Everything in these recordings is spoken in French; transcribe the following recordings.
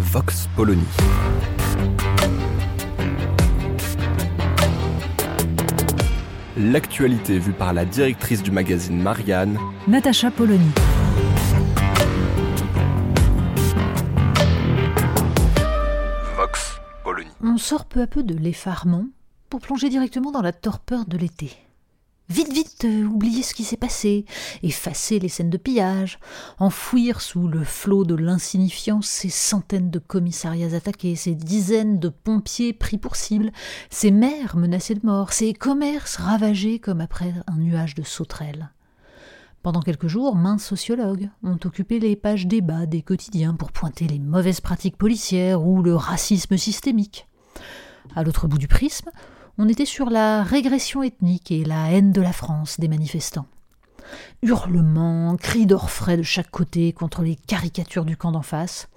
Vox Polony. L'actualité vue par la directrice du magazine Marianne, Natacha Polony. Vox Polony. On sort peu à peu de l'effarement pour plonger directement dans la torpeur de l'été. Vite, vite, euh, oublier ce qui s'est passé, effacer les scènes de pillage, enfouir sous le flot de l'insignifiance ces centaines de commissariats attaqués, ces dizaines de pompiers pris pour cible, ces maires menacés de mort, ces commerces ravagés comme après un nuage de sauterelles. Pendant quelques jours, maints sociologues ont occupé les pages débat des quotidiens pour pointer les mauvaises pratiques policières ou le racisme systémique. À l'autre bout du prisme, on était sur la régression ethnique et la haine de la France des manifestants. Hurlements, cris d'orfraie de chaque côté contre les caricatures du camp d'en face.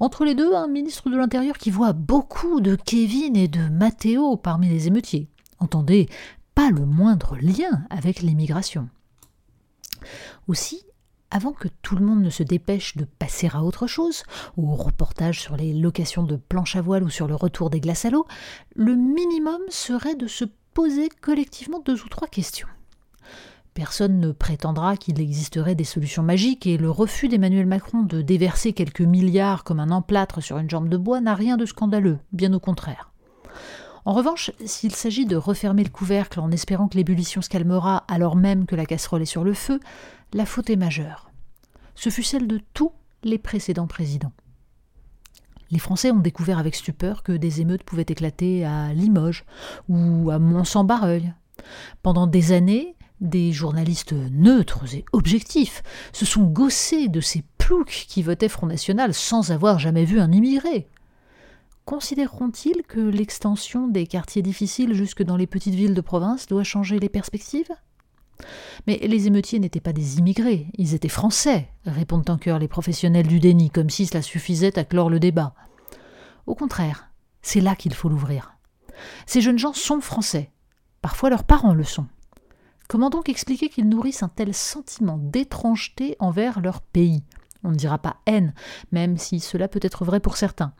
Entre les deux, un ministre de l'Intérieur qui voit beaucoup de Kevin et de Matteo parmi les émeutiers. Entendez, pas le moindre lien avec l'immigration. Aussi, avant que tout le monde ne se dépêche de passer à autre chose, au reportage sur les locations de planches à voile ou sur le retour des glaces à l'eau, le minimum serait de se poser collectivement deux ou trois questions. Personne ne prétendra qu'il existerait des solutions magiques et le refus d'Emmanuel Macron de déverser quelques milliards comme un emplâtre sur une jambe de bois n'a rien de scandaleux, bien au contraire. En revanche, s'il s'agit de refermer le couvercle en espérant que l'ébullition se calmera alors même que la casserole est sur le feu, la faute est majeure. Ce fut celle de tous les précédents présidents. Les Français ont découvert avec stupeur que des émeutes pouvaient éclater à Limoges ou à Mont-Saint-Barreuil. Pendant des années, des journalistes neutres et objectifs se sont gaussés de ces ploucs qui votaient Front National sans avoir jamais vu un immigré. Considéreront-ils que l'extension des quartiers difficiles jusque dans les petites villes de province doit changer les perspectives? Mais les émeutiers n'étaient pas des immigrés, ils étaient français, répondent en chœur les professionnels du déni, comme si cela suffisait à clore le débat. Au contraire, c'est là qu'il faut l'ouvrir. Ces jeunes gens sont français. Parfois leurs parents le sont. Comment donc expliquer qu'ils nourrissent un tel sentiment d'étrangeté envers leur pays? On ne dira pas haine, même si cela peut être vrai pour certains.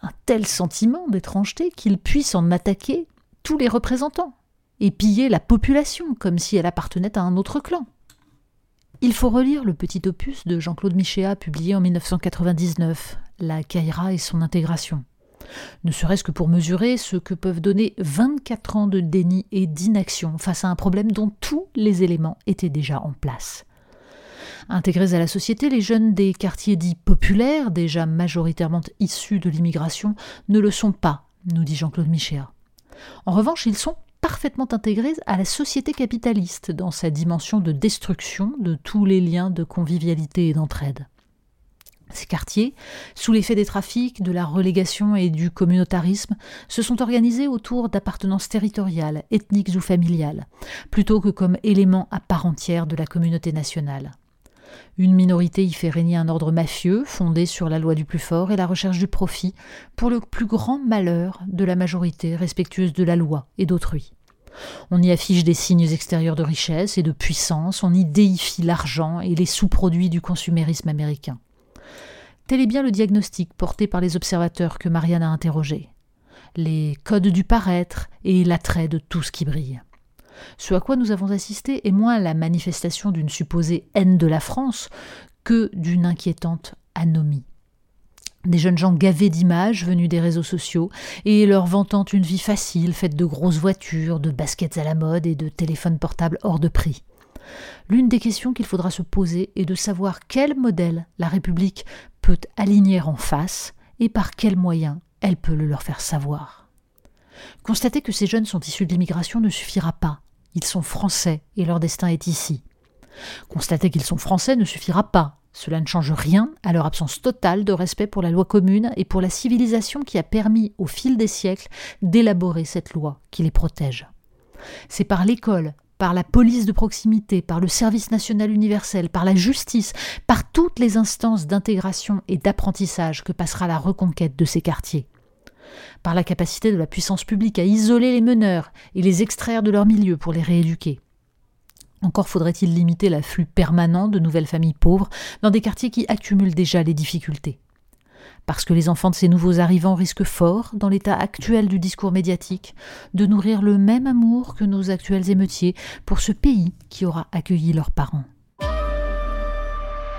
Un tel sentiment d'étrangeté qu'ils puissent en attaquer tous les représentants, et piller la population comme si elle appartenait à un autre clan. Il faut relire le petit opus de Jean-Claude Michéa publié en 1999, La Caïra et son intégration. Ne serait-ce que pour mesurer ce que peuvent donner 24 ans de déni et d'inaction face à un problème dont tous les éléments étaient déjà en place. Intégrés à la société, les jeunes des quartiers dits populaires, déjà majoritairement issus de l'immigration, ne le sont pas, nous dit Jean-Claude Michéa. En revanche, ils sont parfaitement intégrée à la société capitaliste dans sa dimension de destruction de tous les liens de convivialité et d'entraide. Ces quartiers, sous l'effet des trafics, de la relégation et du communautarisme, se sont organisés autour d'appartenances territoriales, ethniques ou familiales, plutôt que comme éléments à part entière de la communauté nationale. Une minorité y fait régner un ordre mafieux, fondé sur la loi du plus fort et la recherche du profit, pour le plus grand malheur de la majorité respectueuse de la loi et d'autrui. On y affiche des signes extérieurs de richesse et de puissance, on y déifie l'argent et les sous-produits du consumérisme américain. Tel est bien le diagnostic porté par les observateurs que Marianne a interrogés. Les codes du paraître et l'attrait de tout ce qui brille. Ce à quoi nous avons assisté est moins la manifestation d'une supposée haine de la France que d'une inquiétante anomie. Des jeunes gens gavés d'images venus des réseaux sociaux et leur vantant une vie facile faite de grosses voitures, de baskets à la mode et de téléphones portables hors de prix. L'une des questions qu'il faudra se poser est de savoir quel modèle la République peut aligner en face et par quels moyens elle peut le leur faire savoir. Constater que ces jeunes sont issus de l'immigration ne suffira pas. Ils sont français et leur destin est ici. Constater qu'ils sont français ne suffira pas. Cela ne change rien à leur absence totale de respect pour la loi commune et pour la civilisation qui a permis, au fil des siècles, d'élaborer cette loi qui les protège. C'est par l'école, par la police de proximité, par le service national universel, par la justice, par toutes les instances d'intégration et d'apprentissage que passera la reconquête de ces quartiers. Par la capacité de la puissance publique à isoler les meneurs et les extraire de leur milieu pour les rééduquer. Encore faudrait-il limiter l'afflux permanent de nouvelles familles pauvres dans des quartiers qui accumulent déjà les difficultés. Parce que les enfants de ces nouveaux arrivants risquent fort, dans l'état actuel du discours médiatique, de nourrir le même amour que nos actuels émeutiers pour ce pays qui aura accueilli leurs parents.